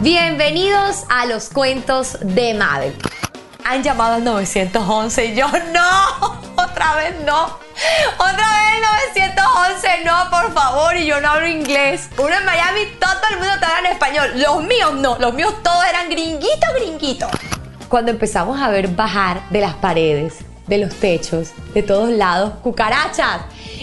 Bienvenidos a los cuentos de Mabel. Han llamado al 911 y yo no, otra vez no. Otra vez 911, no, por favor, y yo no hablo inglés. Uno en Miami, todo el mundo te habla en español. Los míos no, los míos todos eran gringuitos, gringuitos. Cuando empezamos a ver bajar de las paredes, de los techos, de todos lados, cucarachas.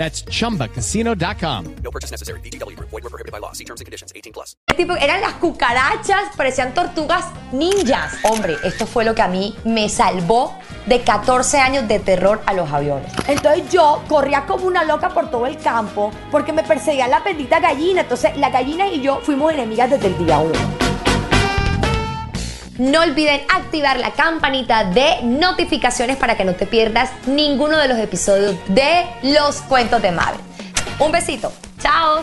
That's chumbacasino.com. No purchase necessary. BGW. Void were prohibited by law. See terms and conditions. 18 plus. Tipo, eran las cucarachas, parecían tortugas ninjas. Hombre, esto fue lo que a mí me salvó de 14 años de terror a los aviones. Entonces yo corría como una loca por todo el campo porque me perseguía la bendita gallina. Entonces la gallina y yo fuimos enemigas desde el día uno. No olviden activar la campanita de notificaciones para que no te pierdas ninguno de los episodios de Los Cuentos de Mabel. Un besito. Chao.